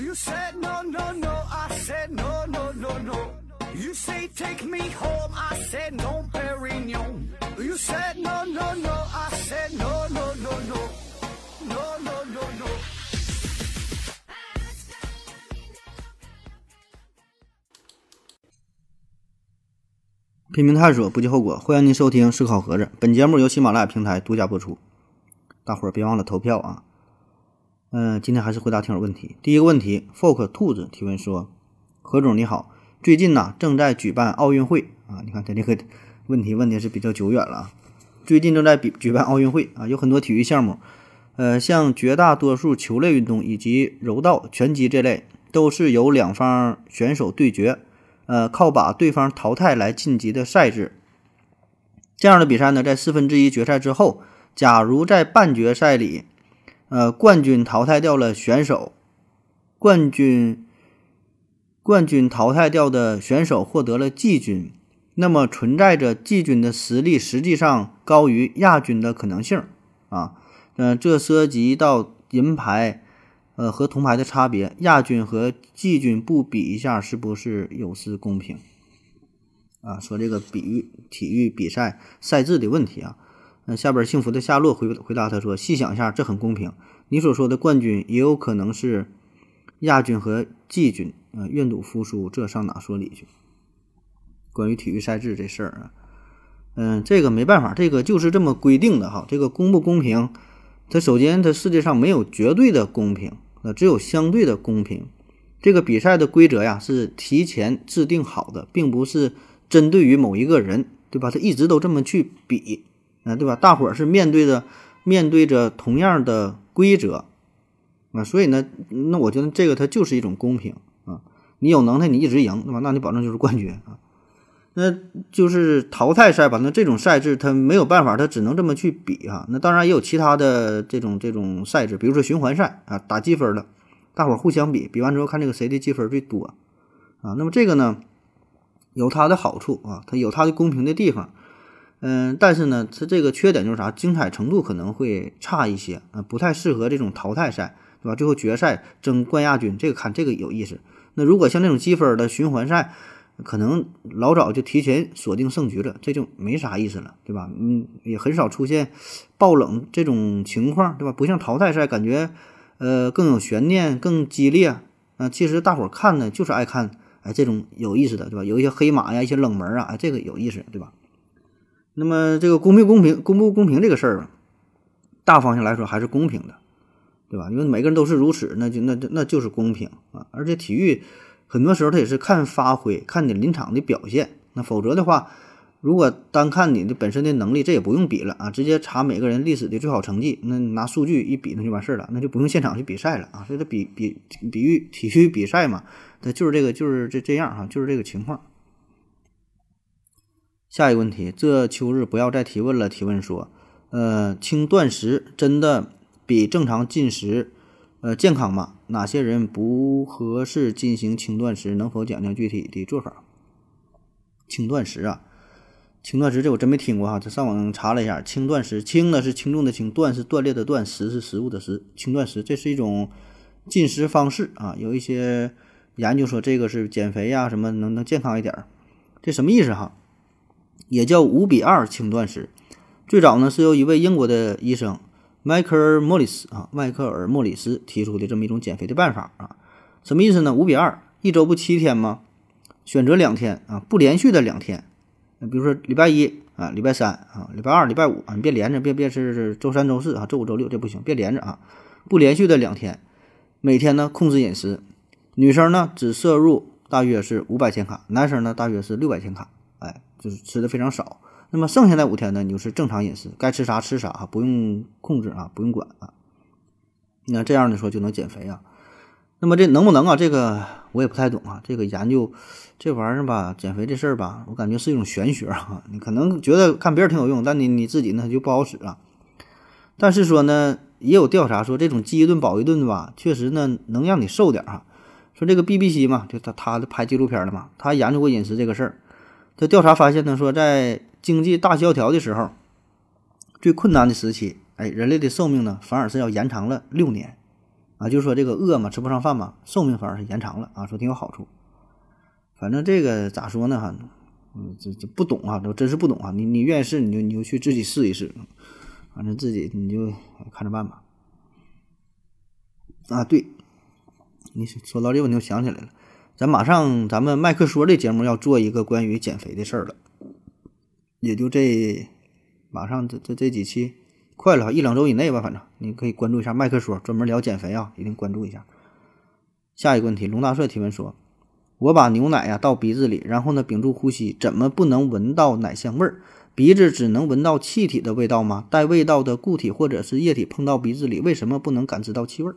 You said no, no, no, I said no, no, no, no. You say take me home, I said no, Perignon. You said no, no, no, I said no, no, no, no. No, no, no, no. 拼命探索，不计后果。欢迎您收听《思考盒子》，本节目由喜马拉雅平台独家播出。大伙儿别忘了投票啊！嗯、今天还是回答听友问题。第一个问题，folk 兔子提问说：“何总你好，最近呢正在举办奥运会啊，你看他这个问题问的是比较久远了。最近正在比举办奥运会啊，有很多体育项目，呃，像绝大多数球类运动以及柔道、拳击这类，都是由两方选手对决，呃，靠把对方淘汰来晋级的赛制。这样的比赛呢，在四分之一决赛之后，假如在半决赛里，呃，冠军淘汰掉了选手，冠军冠军淘汰掉的选手获得了季军，那么存在着季军的实力实际上高于亚军的可能性啊。嗯、这涉及到银牌，呃和铜牌的差别，亚军和季军不比一下，是不是有失公平？啊，说这个比体育比赛赛制的问题啊。那下边幸福的夏洛回回答他说：“细想一下，这很公平。你所说的冠军也有可能是亚军和季军呃、愿赌服输，这上哪说理去？”关于体育赛制这事儿啊，嗯，这个没办法，这个就是这么规定的哈。这个公不公平？它首先，它世界上没有绝对的公平，呃，只有相对的公平。这个比赛的规则呀是提前制定好的，并不是针对于某一个人，对吧？他一直都这么去比，啊、对吧？大伙儿是面对着面对着同样的规则，啊，所以呢，那我觉得这个它就是一种公平啊。你有能耐，你一直赢，对吧？那你保证就是冠军啊。那就是淘汰赛吧？那这种赛制它没有办法，它只能这么去比啊。那当然也有其他的这种这种赛制，比如说循环赛啊，打积分的，大伙儿互相比，比完之后看这个谁的积分最多啊。那么这个呢，有它的好处啊，它有它的公平的地方。嗯，但是呢，它这个缺点就是啥？精彩程度可能会差一些啊，不太适合这种淘汰赛，对吧？最后决赛争冠亚军，这个看这个有意思。那如果像这种积分的循环赛，可能老早就提前锁定胜局了，这就没啥意思了，对吧？嗯，也很少出现爆冷这种情况，对吧？不像淘汰赛，感觉呃更有悬念、更激烈。啊、其实大伙儿看呢，就是爱看哎这种有意思的，对吧？有一些黑马呀，一些冷门啊，哎这个有意思，对吧？那么这个公平公平公不公平这个事儿，大方向来说还是公平的，对吧？因为每个人都是如此，那就那就那就是公平啊。而且体育很多时候它也是看发挥，看你临场的表现。那否则的话，如果单看你的本身的能力，这也不用比了啊，直接查每个人历史的最好成绩，那拿数据一比那就完事儿了，那就不用现场去比赛了啊。所以它比比比喻体育比赛嘛，它就是这个就是这这样哈、就是这个情况。下一个问题，这秋日不要再提问了。提问说，呃，轻断食真的比正常进食，呃，健康吗？哪些人不合适进行轻断食？能否讲讲具体的做法？轻断食啊，轻断食这我真没听过哈，这上网查了一下，轻断食，轻呢是轻重的轻，断是断裂的断，食是食物的食，轻断食，这是一种进食方式啊。有一些研究说这个是减肥呀、什么能能健康一点儿，这什么意思哈？也叫五比二轻断食。最早呢是由一位英国的医生迈克尔·莫里斯啊，迈克尔·莫里斯提出的这么一种减肥的办法啊。什么意思呢？五比二，一周不七天吗？选择两天啊，不连续的两天。比如说礼拜一啊，礼拜三啊，礼拜二、礼拜五啊，你别连着，别别是周三、周四啊，周五、周六这不行，别连着啊，不连续的两天。每天呢控制饮食，女生呢只摄入大约是五百千卡，男生呢大约是六百千卡。哎，就是吃的非常少。那么剩下的五天呢，你就是正常饮食，该吃啥吃啥啊，不用控制啊，不用管啊。那这样的说就能减肥啊。那么这能不能啊？这个我也不太懂啊。这个研究这玩意儿吧，减肥这事儿吧，我感觉是一种玄学啊。你可能觉得看别人挺有用，但你你自己呢就不好使啊。但是说呢，也有调查说这种饥一顿饱一顿的吧，确实呢能让你瘦点儿哈。说这个 BBC 嘛，就他他拍纪录片的嘛，他研究过饮食这个事儿。这调查发现呢，说在经济大萧条的时候，最困难的时期，哎，人类的寿命呢反而是要延长了六年，啊，就是说这个饿嘛，吃不上饭嘛，寿命反而是延长了啊，说挺有好处。反正这个咋说呢哈，嗯，这这不懂啊，都真是不懂啊。你你愿意试，你就你就去自己试一试，反正自己你就看着办吧。啊，对，你说到这个问题，我想起来了，咱马上咱们麦克说这节目要做一个关于减肥的事儿了，也就这马上这这这几期快了，一两周以内吧，反正你可以关注一下麦克说，专门聊减肥啊，一定关注一下。下一个问题，龙大帅提问说：“我把牛奶呀倒鼻子里，然后呢屏住呼吸，怎么不能闻到奶香味儿？鼻子只能闻到气体的味道吗？带味道的固体或者是液体碰到鼻子里，为什么不能感知到气味儿？”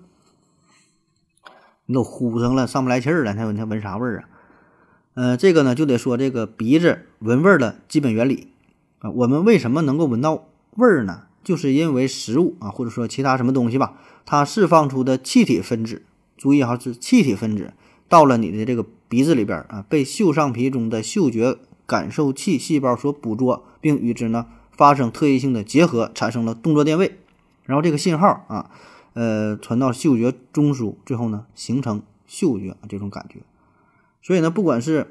你都呼上了，上不来气儿了，那你闻啥味儿啊？呃，这个呢就得说这个鼻子闻味儿的基本原理啊。我们为什么能够闻到味儿呢？就是因为食物啊，或者说其他什么东西吧，它释放出的气体分子，注意哈，是气体分子到了你的这个鼻子里边儿啊，被嗅上皮中的嗅觉感受器细胞所捕捉，并与之呢发生特异性的结合，产生了动作电位，然后这个信号啊。呃，传到嗅觉中枢，最后呢，形成嗅觉这种感觉。所以呢，不管是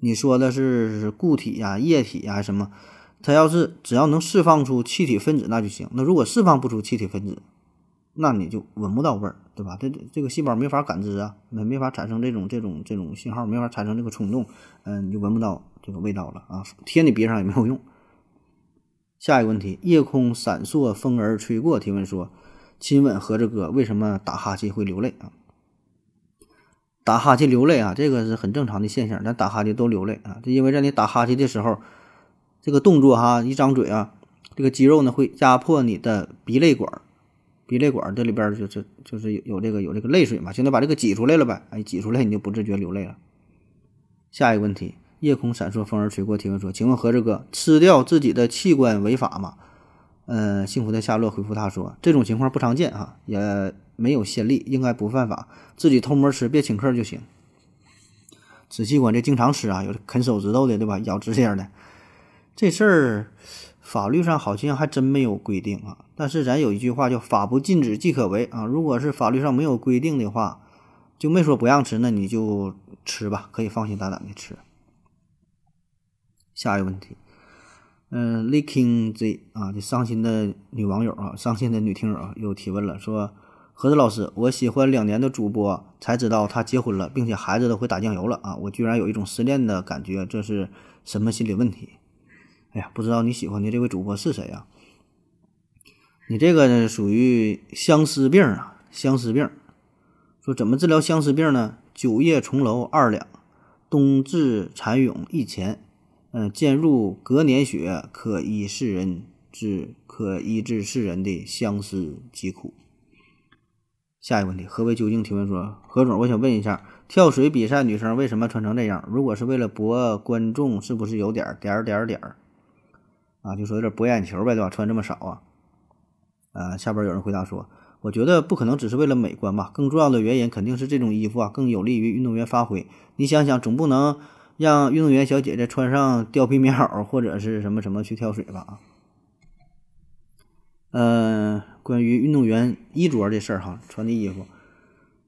你说的是固体呀、液体呀什么，它要是只要能释放出气体分子，那就行。那如果释放不出气体分子，那你就闻不到味儿，对吧？这这个细胞没法感知啊，没没法产生这种这种这种信号，没法产生这个冲动，嗯，你就闻不到这个味道了啊。贴你鼻上也没有用。下一个问题，夜空闪烁，风儿吹过，提问说。亲吻合着哥，为什么打哈欠会流泪啊？打哈欠流泪啊，这个是很正常的现象。咱打哈欠都流泪啊，就因为在你打哈欠的时候，这个动作哈，一张嘴啊，这个肌肉呢会压迫你的鼻泪管，鼻泪管这里边就是就是有有这个有这个泪水嘛，现在把这个挤出来了呗，哎，挤出来你就不自觉流泪了。下一个问题，夜空闪烁，风儿吹过，提问说，请问合着哥，吃掉自己的器官违法吗？嗯，幸福的夏洛回复他说：“这种情况不常见哈，也没有先例，应该不犯法。自己偷摸吃，别请客就行。仔细管这经常吃啊，有啃手指头的，对吧？咬指甲的，这事儿法律上好像还真没有规定啊。但是咱有一句话叫‘法不禁止即可为’啊。如果是法律上没有规定的话，就没说不让吃，那你就吃吧，可以放心大胆的吃。下一个问题。”嗯，Licking Z 啊，这伤心的女网友啊，伤心的女听友啊，又提问了，说：何子老师，我喜欢两年的主播，才知道他结婚了，并且孩子都会打酱油了啊，我居然有一种失恋的感觉，这是什么心理问题？哎呀，不知道你喜欢的这位主播是谁呀？你这个呢，属于相思病啊，相思病。说怎么治疗相思病呢？九叶重楼二两，冬至蚕蛹一钱。嗯，渐入隔年雪，可医世人之可医治世人的相思疾苦。下一个问题，何为究竟提问说，何总，我想问一下，跳水比赛女生为什么穿成这样？如果是为了博观众，是不是有点点点点儿啊？就说有点博眼球呗，对吧？穿这么少啊？啊，下边有人回答说，我觉得不可能只是为了美观吧，更重要的原因肯定是这种衣服啊更有利于运动员发挥。你想想，总不能。让运动员小姐姐穿上貂皮棉袄或者是什么什么去跳水吧啊？嗯，关于运动员衣着这事儿哈，穿的衣服，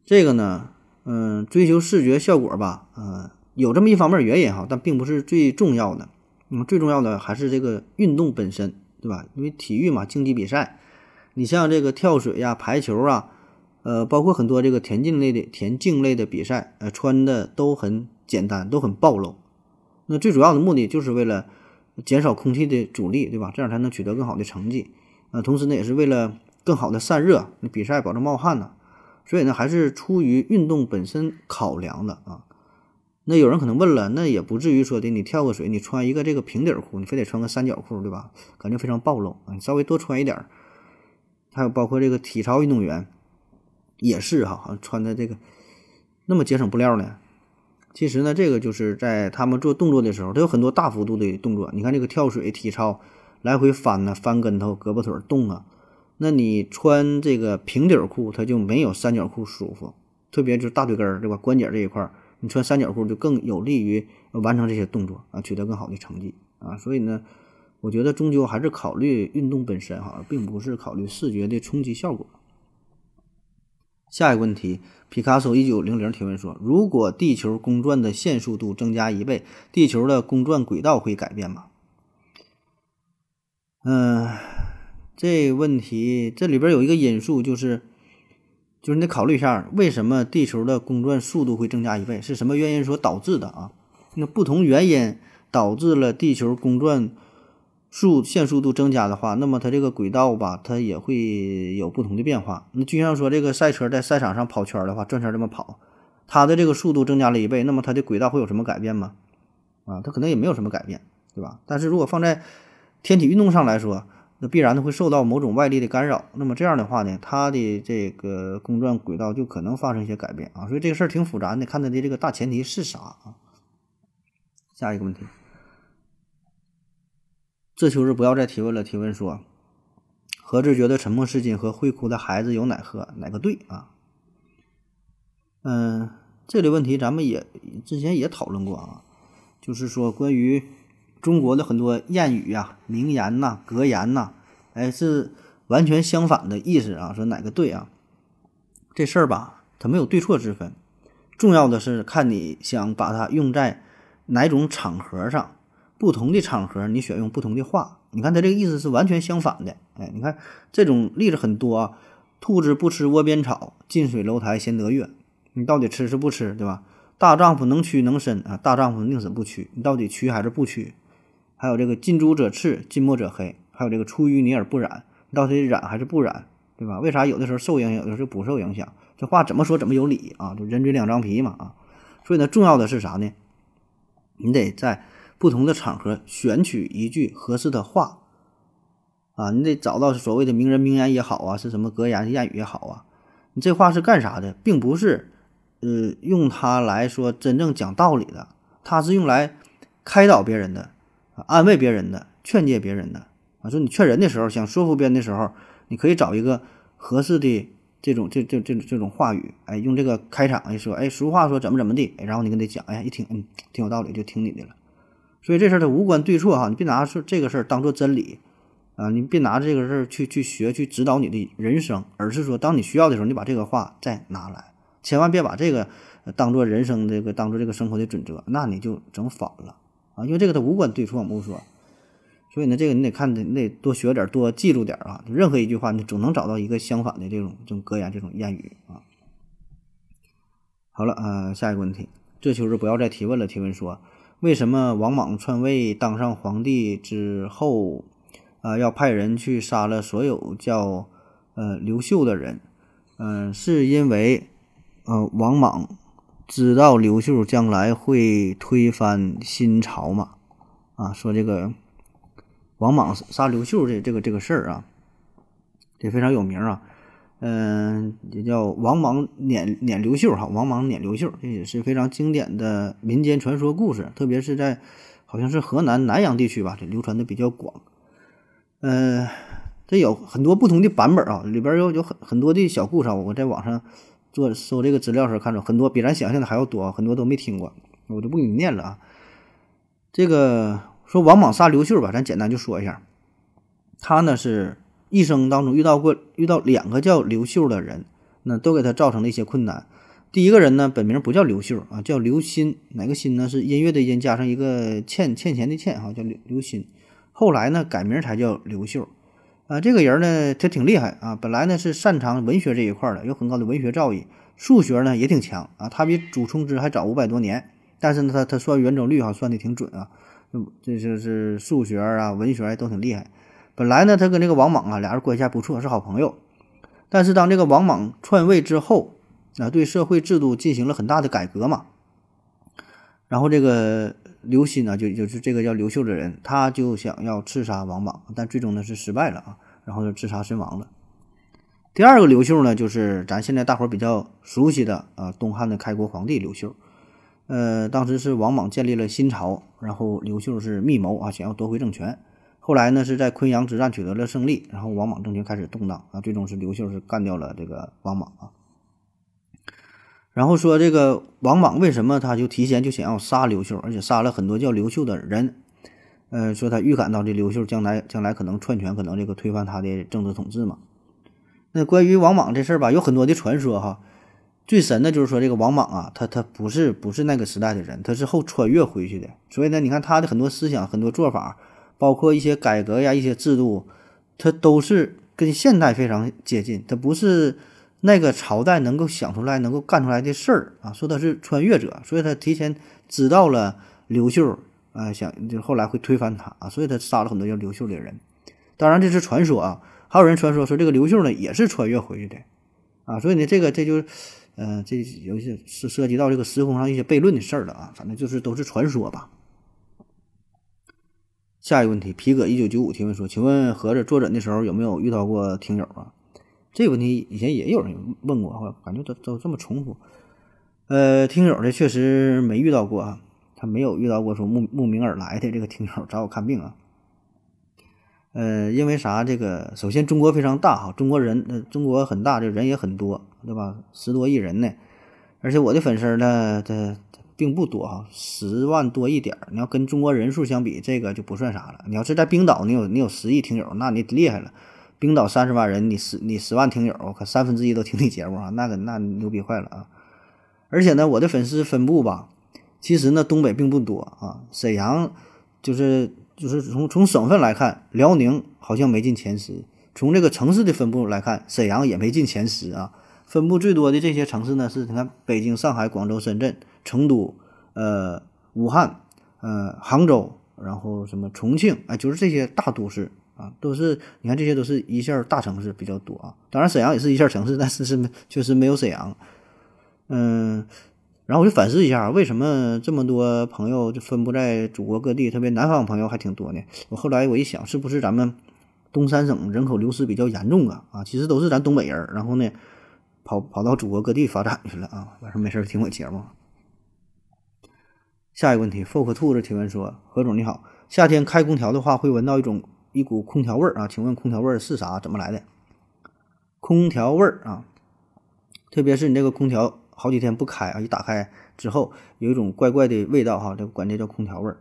这个呢，嗯，追求视觉效果吧，嗯，有这么一方面原因哈，但并不是最重要的。嗯，最重要的还是这个运动本身，对吧？因为体育嘛，竞技比赛，你像这个跳水呀、排球啊，呃，包括很多这个田径类的田径类的比赛，呃，穿的都很。简单都很暴露，那最主要的目的就是为了减少空气的阻力，对吧？这样才能取得更好的成绩。呃，同时呢，也是为了更好的散热，那比赛保证冒汗呢。所以呢，还是出于运动本身考量的啊。那有人可能问了，那也不至于说的，你跳个水，你穿一个这个平底裤，你非得穿个三角裤，对吧？感觉非常暴露啊。你稍微多穿一点儿，还有包括这个体操运动员也是哈，好像穿的这个那么节省布料呢。其实呢，这个就是在他们做动作的时候，它有很多大幅度的动作。你看这个跳水、体操，来回翻呢，翻跟头，胳膊腿动啊。那你穿这个平底裤，它就没有三角裤舒服，特别就是大腿根儿，对吧？关节这一块儿，你穿三角裤就更有利于完成这些动作啊，取得更好的成绩啊。所以呢，我觉得终究还是考虑运动本身哈，并不是考虑视觉的冲击效果。下一个问题，皮卡丘一九零零提问说：如果地球公转的线速度增加一倍，地球的公转轨道会改变吗？嗯，这问题这里边有一个因素，就是就是你得考虑一下，为什么地球的公转速度会增加一倍？是什么原因所导致的啊？那不同原因导致了地球公转。速线速度增加的话，那么它这个轨道吧，它也会有不同的变化。那就像说这个赛车在赛场上跑圈的话，转圈这么跑，它的这个速度增加了一倍，那么它的轨道会有什么改变吗？啊，它可能也没有什么改变，对吧？但是如果放在天体运动上来说，那必然的会受到某种外力的干扰。那么这样的话呢，它的这个公转轨道就可能发生一些改变啊。所以这个事儿挺复杂，你看它的这个大前提是啥啊？下一个问题。这秋日不要再提问了。提问说：“何志觉得沉默是金和会哭的孩子有奶喝哪个对啊？”嗯，这类问题咱们也之前也讨论过啊，就是说关于中国的很多谚语呀、名言呐、格言呐，哎，是完全相反的意思啊。说哪个对啊？这事儿吧，它没有对错之分，重要的是看你想把它用在哪种场合上。不同的场合，你选用不同的话。你看他这个意思是完全相反的。哎，你看这种例子很多啊。兔子不吃窝边草，近水楼台先得月。你到底吃是不吃，对吧？大丈夫能屈能伸啊，大丈夫宁死不屈。你到底屈还是不屈？还有这个近朱者赤，近墨者黑。还有这个出淤泥而不染，你到底染还是不染，对吧？为啥有的时候受影响，有的时候不受影响？这话怎么说怎么有理啊？就人嘴两张皮嘛啊。所以呢，重要的是啥呢？你得在。不同的场合选取一句合适的话，啊，你得找到所谓的名人名言也好啊，是什么格言谚语也好啊，你这话是干啥的，并不是，呃，用它来说真正讲道理的，它是用来开导别人的，安慰别人的，劝诫别人的啊。说你劝人的时候，想说服别人的时候，你可以找一个合适的这种这这这这种话语，哎，用这个开场一说，哎，俗话说怎么怎么地，然后你跟他讲，哎，一听，嗯，挺有道理，就听你的了。所以这事儿它无关对错哈，你别拿是这个事儿当做真理啊，你别拿这个事儿去去学去指导你的人生，而是说当你需要的时候，你把这个话再拿来，千万别把这个当做人生这个当做这个生活的准则，那你就整反了啊，因为这个它无关对错，我不说。所以呢，这个你得看，你得多学点，多记住点啊。任何一句话，你总能找到一个相反的这种这种格言、这种谚语啊。好了啊，下一个问题，这就是不要再提问了。提问说。为什么王莽篡位当上皇帝之后，啊，要派人去杀了所有叫呃刘秀的人？嗯，是因为呃王莽知道刘秀将来会推翻新朝嘛？啊，说这个王莽杀刘秀这这个这个事儿啊，这非常有名啊。嗯，也叫王莽撵撵刘秀哈，王莽撵刘秀，这也是非常经典的民间传说故事，特别是在好像是河南南阳地区吧，这流传的比较广。嗯，这有很多不同的版本啊，里边有有很很多的小故事，我在网上做搜这个资料时候看着很多比咱想象的还要多，很多都没听过，我就不给你念了啊。这个说王莽杀刘秀吧，咱简单就说一下，他呢是。一生当中遇到过遇到两个叫刘秀的人，那都给他造成了一些困难。第一个人呢，本名不叫刘秀啊，叫刘鑫，哪个鑫呢？是音乐的音加上一个欠欠钱的欠哈，叫刘刘鑫。后来呢，改名才叫刘秀。啊，这个人呢，他挺厉害啊，本来呢是擅长文学这一块的，有很高的文学造诣，数学呢也挺强啊，他比祖冲之还早五百多年。但是呢，他他算圆周率哈，算的挺准啊，这就是数学啊、文学都挺厉害。本来呢，他跟这个王莽啊，俩人关系还不错，是好朋友。但是当这个王莽篡位之后，啊，对社会制度进行了很大的改革嘛。然后这个刘歆呢，就就是这个叫刘秀的人，他就想要刺杀王莽，但最终呢是失败了啊，然后就自杀身亡了。第二个刘秀呢，就是咱现在大伙比较熟悉的啊，东汉的开国皇帝刘秀。呃，当时是王莽建立了新朝，然后刘秀是密谋啊，想要夺回政权。后来呢，是在昆阳之战取得了胜利，然后王莽政权开始动荡啊，最终是刘秀是干掉了这个王莽啊。然后说这个王莽为什么他就提前就想要杀刘秀，而且杀了很多叫刘秀的人？呃，说他预感到这刘秀将来将来可能篡权，可能这个推翻他的政治统治嘛。那关于王莽这事儿吧，有很多的传说哈。最神的就是说这个王莽啊，他他不是不是那个时代的人，他是后穿越回去的。所以呢，你看他的很多思想、很多做法，包括一些改革呀、一些制度，它都是跟现代非常接近。它不是那个朝代能够想出来、能够干出来的事儿啊。说他是穿越者，所以他提前知道了刘秀啊，想就后来会推翻他啊，所以他杀了很多叫刘秀的人。当然这是传说啊，还有人传说说这个刘秀呢也是穿越回去的啊。所以呢，这个这就是。嗯，这有些是涉及到这个时空上一些悖论的事儿了啊，反正就是都是传说吧。下一个问题，皮革一九九五提问说：“请问合着坐诊的时候有没有遇到过听友啊？”这个问题以前也有人问过哈，感觉都都这么重复。呃，听友的确实没遇到过啊，他没有遇到过说慕慕名而来的这个听友找我看病啊。呃，因为啥？这个首先中国非常大哈，中国人中国很大，这人也很多。对吧？十多亿人呢，而且我的粉丝呢，这并不多哈，十万多一点儿。你要跟中国人数相比，这个就不算啥了。你要是在冰岛，你有你有十亿听友，那你厉害了。冰岛三十万人，你十你十万听友，可三分之一都听你节目啊，那个那牛逼坏了啊！而且呢，我的粉丝分布吧，其实呢，东北并不多啊。沈阳就是就是从从省份来看，辽宁好像没进前十。从这个城市的分布来看，沈阳也没进前十啊。分布最多的这些城市呢，是你看北京、上海、广州、深圳、成都、呃武汉、呃杭州，然后什么重庆，哎，就是这些大都市啊，都是你看这些都是一线大城市比较多啊。当然沈阳也是一线城市，但是是确实没有沈阳。嗯，然后我就反思一下，为什么这么多朋友就分布在祖国各地，特别南方朋友还挺多呢？我后来我一想，是不是咱们东三省人口流失比较严重啊？啊，其实都是咱东北人，然后呢？跑跑到祖国各地发展去了啊！晚上没事听我节目。下一个问题，folk 兔子提问说：何总你好，夏天开空调的话会闻到一种一股空调味儿啊？请问空调味儿是啥？怎么来的？空调味儿啊，特别是你这个空调好几天不开啊，一打开之后有一种怪怪的味道哈，这管这叫空调味儿。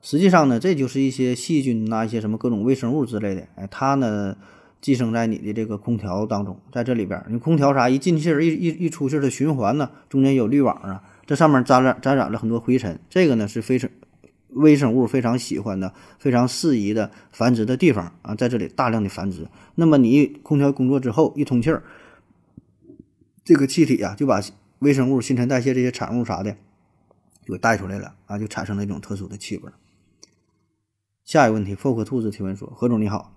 实际上呢，这就是一些细菌呐，一些什么各种微生物之类的，哎，它呢。寄生在你的这个空调当中，在这里边，你空调啥一进气儿一一一出气儿的循环呢，中间有滤网啊，这上面沾染沾染了很多灰尘，这个呢是非常微生物非常喜欢的、非常适宜的繁殖的地方啊，在这里大量的繁殖。那么你空调工作之后一通气儿，这个气体啊就把微生物新陈代谢这些产物啥的就给带出来了啊，就产生了一种特殊的气味。下一个问题，folk 兔子提问说：何总你好。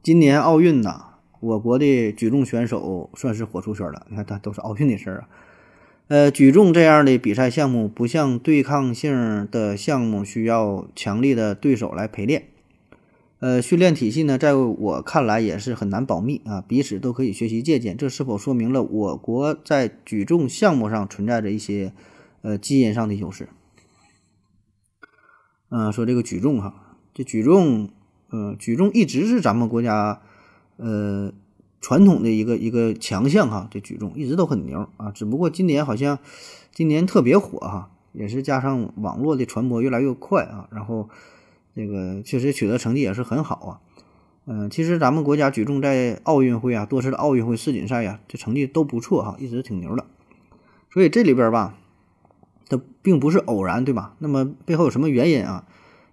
今年奥运呐，我国的举重选手算是火出圈了。你看，他都是奥运的事儿啊。呃，举重这样的比赛项目，不像对抗性的项目需要强力的对手来陪练。呃，训练体系呢，在我看来也是很难保密啊，彼此都可以学习借鉴。这是否说明了我国在举重项目上存在着一些呃基因上的优势？嗯，说这个举重哈，这举重。嗯，举重一直是咱们国家，呃，传统的一个一个强项哈。这举重一直都很牛啊，只不过今年好像今年特别火哈，也是加上网络的传播越来越快啊，然后这个确实取得成绩也是很好啊。嗯，其实咱们国家举重在奥运会啊、多次的奥运会、世锦赛呀，这成绩都不错哈，一直挺牛的。所以这里边吧，它并不是偶然，对吧？那么背后有什么原因啊？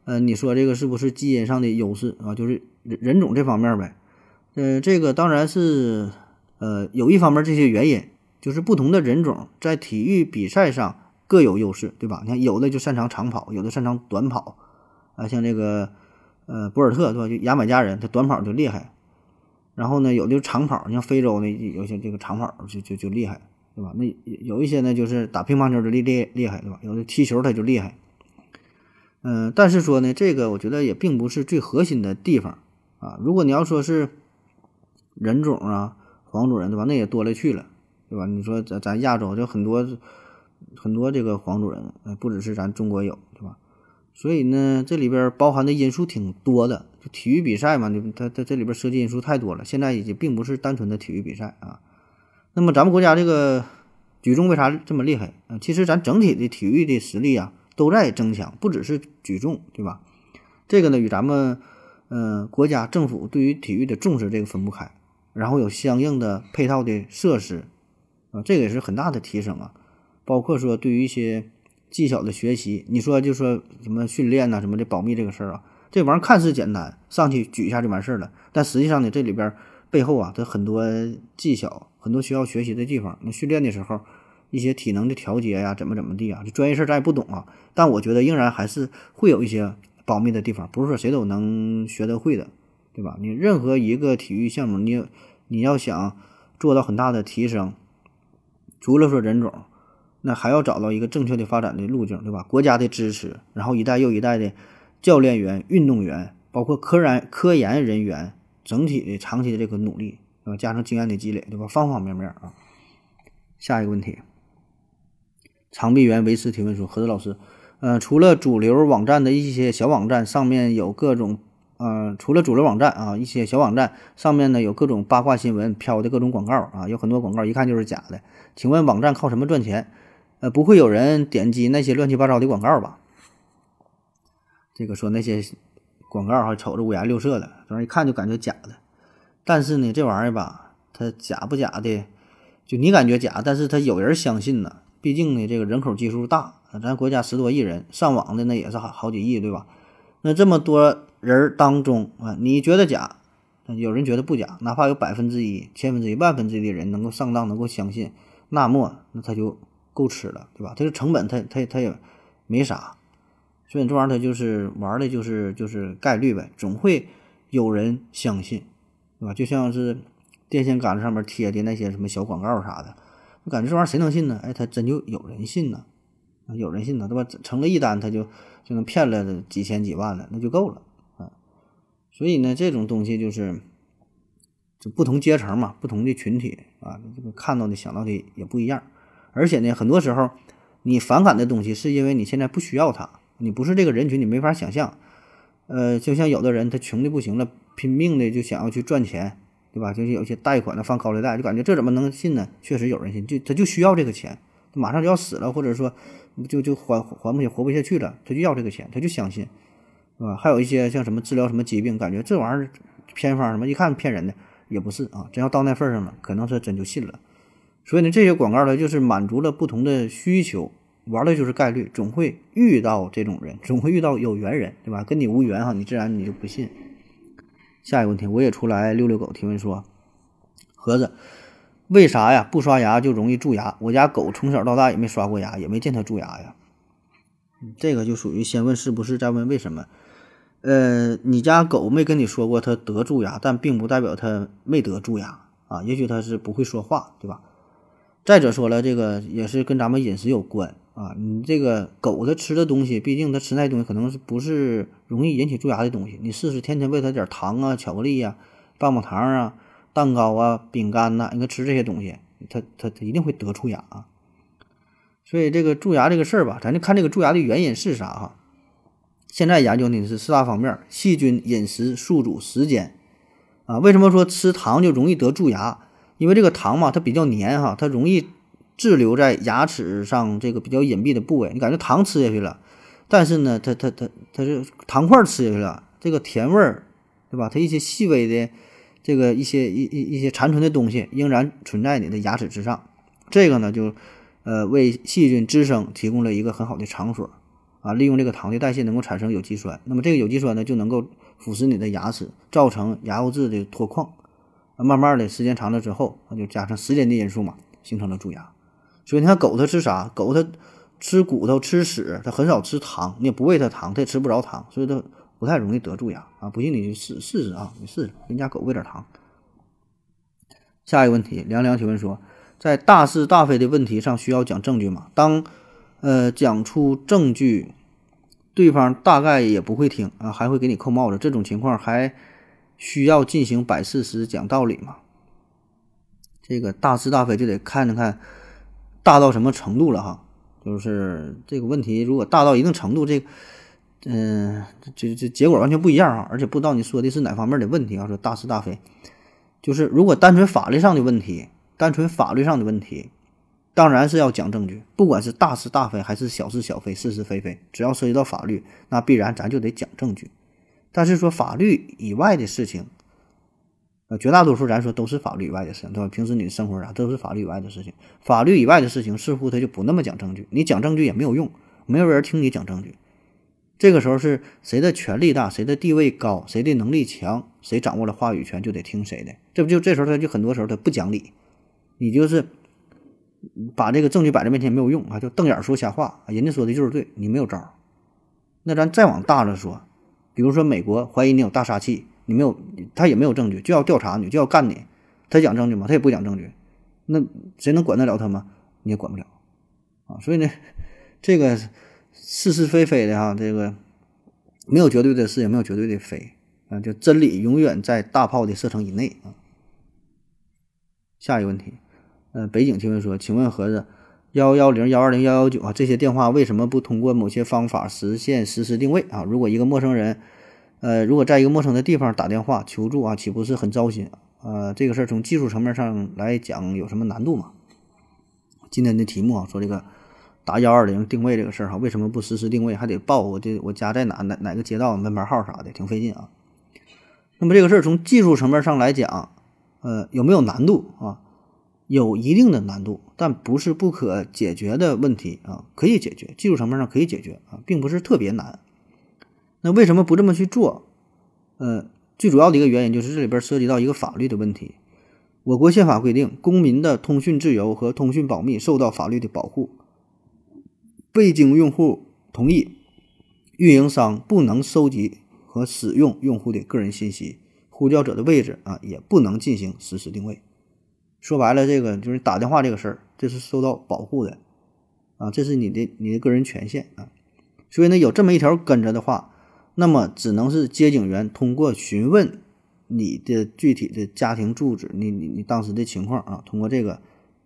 呃，你说这个是不是基因上的优势啊？就是人人种这方面呗。呃，这个当然是，呃，有一方面这些原因，就是不同的人种在体育比赛上各有优势，对吧？你看有的就擅长长跑，有的擅长短跑，啊，像这个呃博尔特对吧？就牙买加人，他短跑就厉害。然后呢，有的长跑，你像非洲的有些这个长跑就就就厉害，对吧？那有一些呢，就是打乒乓球的厉厉厉害，对吧？有的踢球他就厉害。嗯，但是说呢，这个我觉得也并不是最核心的地方啊。如果你要说是人种啊，黄种人对吧？那也多了去了，对吧？你说咱咱亚洲就很多很多这个黄种人，呃，不只是咱中国有，对吧？所以呢，这里边包含的因素挺多的。就体育比赛嘛，你它它这里边涉及因素太多了。现在已经并不是单纯的体育比赛啊。那么咱们国家这个举重为啥这么厉害啊？其实咱整体的体育的实力啊。都在增强，不只是举重，对吧？这个呢，与咱们，嗯，国家政府对于体育的重视这个分不开然后有相应的配套的设施啊，这个也是很大的提升啊。包括说对于一些技巧的学习，你说就说什么训练呐什么的保密这个事儿啊，这玩意儿看似简单，上去举一下就完事儿了，但实际上呢，这里边背后啊，它很多技巧，很多需要学习的地方。那训练的时候，一些体能的调节呀，怎么怎么地啊，这专业事儿咱也不懂啊。但我觉得仍然还是会有一些保密的地方，不是说谁都能学得会的，对吧？你任何一个体育项目，你你要想做到很大的提升，除了说人种。那还要找到一个正确的发展的路径，对吧？国家的支持，然后一代又一代的教练员、运动员，包括科研科研人员，整体的长期的这个努力，对吧？加上经验的积累，对吧？方方面面啊。下一个问题，长臂猿维斯提问说：何子老师，呃，除了主流网站的一些小网站上面有各种，呃，除了主流网站啊，一些小网站上面呢有各种八卦新闻飘的各种广告啊，有很多广告一看就是假的。请问网站靠什么赚钱？呃，不会有人点击那些乱七八糟的广告吧？这个说那些广告哈，瞅着五颜六色的，反正一看就感觉假的。但是呢，这玩意儿吧，它假不假的，就你感觉假，但是它有人相信呢。毕竟呢，这个人口基数大，咱国家十多亿人，上网的那也是好好几亿，对吧？那这么多人当中啊，你觉得假，有人觉得不假，哪怕有百分之一、千分之一、万分之一的人能够上当，能够相信，那么那他就。够吃了，对吧？它的成本，它它它也没啥，所以这玩意儿它就是玩的，就是就是概率呗，总会有人相信，对吧？就像是电线杆子上面贴的那些什么小广告啥的，我感觉这玩意儿谁能信呢？哎，他真就有人信呢，有人信呢，对吧？成了一单，他就就能骗了几千几万了，那就够了啊。所以呢，这种东西就是就不同阶层嘛，不同的群体啊，这个看到的想到的也不一样。而且呢，很多时候，你反感的东西是因为你现在不需要它，你不是这个人群，你没法想象。呃，就像有的人他穷的不行了，拼命的就想要去赚钱，对吧？就是有些贷款的放高利贷，就感觉这怎么能信呢？确实有人信，就他就需要这个钱，马上就要死了，或者说就就还还不起，活不下去了，他就要这个钱，他就相信，是吧？还有一些像什么治疗什么疾病，感觉这玩意儿偏方什么，一看骗人的，也不是啊，真要到那份上了，可能是真就信了。所以呢，这些广告呢，就是满足了不同的需求，玩的就是概率，总会遇到这种人，总会遇到有缘人，对吧？跟你无缘哈，你自然你就不信。下一个问题，我也出来溜溜狗提问说，盒子，为啥呀？不刷牙就容易蛀牙？我家狗从小到大也没刷过牙，也没见它蛀牙呀。这个就属于先问是不是，再问为什么。呃，你家狗没跟你说过它得蛀牙，但并不代表它没得蛀牙啊，也许它是不会说话，对吧？再者说了，这个也是跟咱们饮食有关啊。你这个狗它吃的东西，毕竟它吃那东西可能是不是容易引起蛀牙的东西。你试试天天喂它点糖啊、巧克力呀、棒棒糖啊、蛋糕啊、饼干呐，应该吃这些东西，它它它一定会得蛀牙啊。所以这个蛀牙这个事儿吧，咱就看这个蛀牙的原因是啥哈。现在研究呢是四大方面：细菌、饮食、宿主、时间啊。为什么说吃糖就容易得蛀牙？因为这个糖嘛，它比较黏哈，它容易滞留在牙齿上这个比较隐蔽的部位。你感觉糖吃下去了，但是呢，它它它它是糖块吃下去了，这个甜味儿，对吧？它一些细微的这个一些一一一些残存的东西仍然存在你的牙齿之上。这个呢，就呃为细菌滋生提供了一个很好的场所啊。利用这个糖的代谢能够产生有机酸，那么这个有机酸呢就能够腐蚀你的牙齿，造成牙釉质的脱矿。慢慢的时间长了之后，那就加上时间的因素嘛，形成了蛀牙。所以你看狗它吃啥？狗它吃骨头、吃屎，它很少吃糖，你也不喂它糖，它也吃不着糖，所以它不太容易得蛀牙啊。不信你试试试啊，你试试，给你家狗喂点糖。下一个问题，凉凉提问说，在大是大非的问题上需要讲证据吗？当呃讲出证据，对方大概也不会听啊，还会给你扣帽子。这种情况还。需要进行摆事实、讲道理吗？这个大是大非就得看看大到什么程度了哈。就是这个问题，如果大到一定程度，这嗯，这这结果完全不一样啊。而且不知道你说的是哪方面的问题啊？说大是大非，就是如果单纯法律上的问题，单纯法律上的问题，当然是要讲证据。不管是大是大非还是小是小非、是是非非，只要涉及到法律，那必然咱就得讲证据。但是说法律以外的事情，呃，绝大多数咱说都是法律以外的事情，对吧？平时你的生活啥都是法律以外的事情，法律以外的事情似乎他就不那么讲证据，你讲证据也没有用，没有人听你讲证据。这个时候是谁的权力大，谁的地位高，谁的能力强，谁掌握了话语权就得听谁的。这不就这时候他就很多时候他不讲理，你就是把这个证据摆在面前没有用啊，就瞪眼说瞎话，人家说的就是对，你没有招。那咱再往大了说，比如说美国怀疑你有大杀器。你没有，他也没有证据，就要调查你，就要干你。他讲证据吗？他也不讲证据。那谁能管得了他吗？你也管不了啊。所以呢，这个是是非非的哈，这个没有绝对的是，也没有绝对的非啊。就真理永远在大炮的射程以内啊。下一个问题，呃，北景提问说，请问盒子，幺幺零、幺二零、幺幺九啊，这些电话为什么不通过某些方法实现实时定位啊？如果一个陌生人。呃，如果在一个陌生的地方打电话求助啊，岂不是很糟心？呃，这个事儿从技术层面上来讲有什么难度吗？今天的题目啊，说这个打幺二零定位这个事儿哈，为什么不实时定位，还得报我这我家在哪哪哪个街道门牌号啥的，挺费劲啊。那么这个事儿从技术层面上来讲，呃，有没有难度啊？有一定的难度，但不是不可解决的问题啊，可以解决，技术层面上可以解决啊，并不是特别难。那为什么不这么去做？呃，最主要的一个原因就是这里边涉及到一个法律的问题。我国宪法规定，公民的通讯自由和通讯保密受到法律的保护。未经用户同意，运营商不能收集和使用用户的个人信息，呼叫者的位置啊也不能进行实时定位。说白了，这个就是打电话这个事儿，这是受到保护的啊，这是你的你的个人权限啊。所以呢，有这么一条跟着的话。那么只能是接警员通过询问你的具体的家庭住址，你你你当时的情况啊，通过这个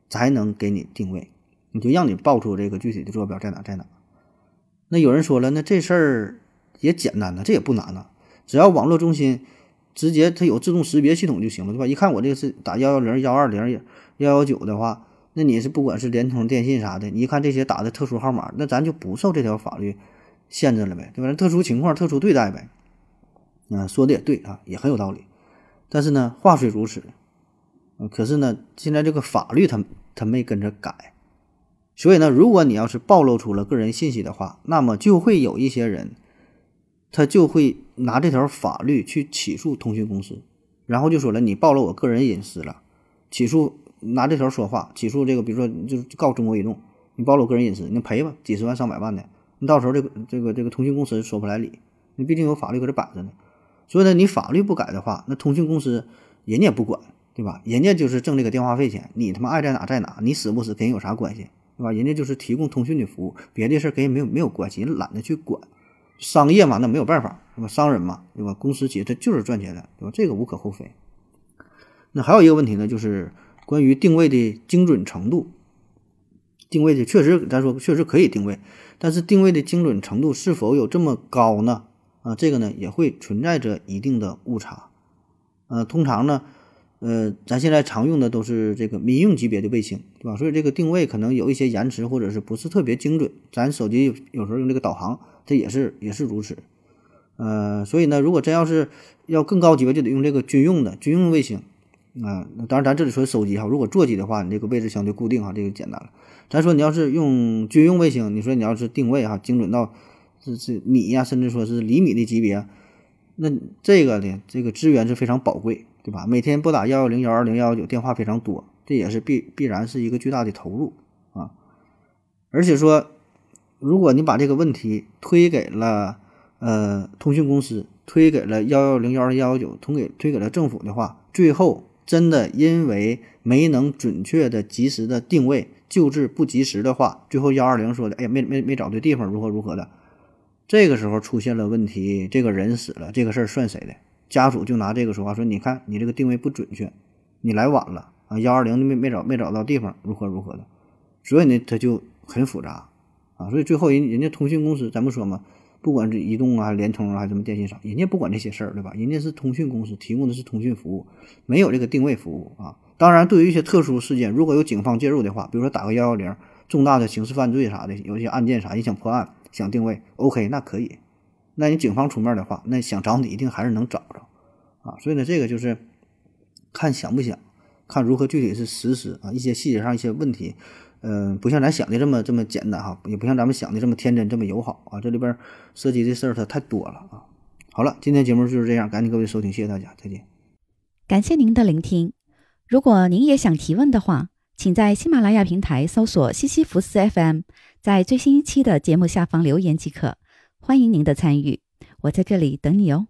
才能给你定位，你就让你报出这个具体的坐标在哪在哪。那有人说了，那这事儿也简单呐，这也不难呐，只要网络中心直接它有自动识别系统就行了，对吧？一看我这个是打幺幺零、幺二零、幺幺九的话，那你是不管是联通、电信啥的，你一看这些打的特殊号码，那咱就不受这条法律。限制了呗，对吧？特殊情况特殊对待呗。啊，说的也对啊，也很有道理。但是呢，话虽如此，可是呢，现在这个法律它它没跟着改。所以呢，如果你要是暴露出了个人信息的话，那么就会有一些人，他就会拿这条法律去起诉通讯公司，然后就说了你暴露我个人隐私了，起诉拿这条说话，起诉这个，比如说就告中国移动，你暴露个人隐私，你赔吧，几十万上百万的。你到时候这个这个这个通讯公司说不来理，你毕竟有法律搁这摆着呢，所以呢，你法律不改的话，那通讯公司人家也不管，对吧？人家就是挣这个电话费钱，你他妈爱在哪在哪，你死不死跟人有啥关系，吧？人家就是提供通讯的服务，别的事跟人没有没有关系，懒得去管，商业嘛，那没有办法，对吧？商人嘛，对吧？公司企业它就是赚钱的，对吧？这个无可厚非。那还有一个问题呢，就是关于定位的精准程度。定位的确实，咱说确实可以定位，但是定位的精准程度是否有这么高呢？啊，这个呢也会存在着一定的误差。呃，通常呢，呃，咱现在常用的都是这个民用级别的卫星，对吧？所以这个定位可能有一些延迟，或者是不是特别精准。咱手机有时候用这个导航，这也是也是如此。呃，所以呢，如果真要是要更高级别，就得用这个军用的军用卫星。啊，当然，咱这里说手机哈，如果座机的话，你这个位置相对固定哈，这个简单了。咱说你要是用军用卫星，你说你要是定位哈，精准到是是米呀，甚至说是厘米的级别，那这个呢，这个资源是非常宝贵，对吧？每天拨打幺幺零、幺二零、幺幺九电话非常多，这也是必必然是一个巨大的投入啊。而且说，如果你把这个问题推给了呃通讯公司，推给了幺幺零、幺二零、幺幺九，推给推给了政府的话，最后真的因为没能准确的、及时的定位。救治不及时的话，最后幺二零说的，哎呀，没没没找对地方，如何如何的，这个时候出现了问题，这个人死了，这个事儿算谁的？家属就拿这个说话，说你看你这个定位不准确，你来晚了啊，幺二零没没找没找到地方，如何如何的，所以呢，他就很复杂啊，所以最后人人家通讯公司，咱不说嘛，不管是移动啊、联通啊，还是什么电信啥，人家不管这些事儿，对吧？人家是通讯公司，提供的是通讯服务，没有这个定位服务啊。当然，对于一些特殊事件，如果有警方介入的话，比如说打个幺幺零，重大的刑事犯罪啥的，有些案件啥，你想破案、想定位，OK，那可以。那你警方出面的话，那想找你一定还是能找着啊。所以呢，这个就是看想不想，看如何具体是实施啊，一些细节上一些问题，嗯，不像咱想的这么这么简单哈，也不像咱们想的这么天真这么友好啊，这里边涉及的事儿它太多了啊。好了，今天节目就是这样，感谢各位收听，谢谢大家，再见。感谢您的聆听。如果您也想提问的话，请在喜马拉雅平台搜索西西弗斯 FM，在最新一期的节目下方留言即可。欢迎您的参与，我在这里等你哦。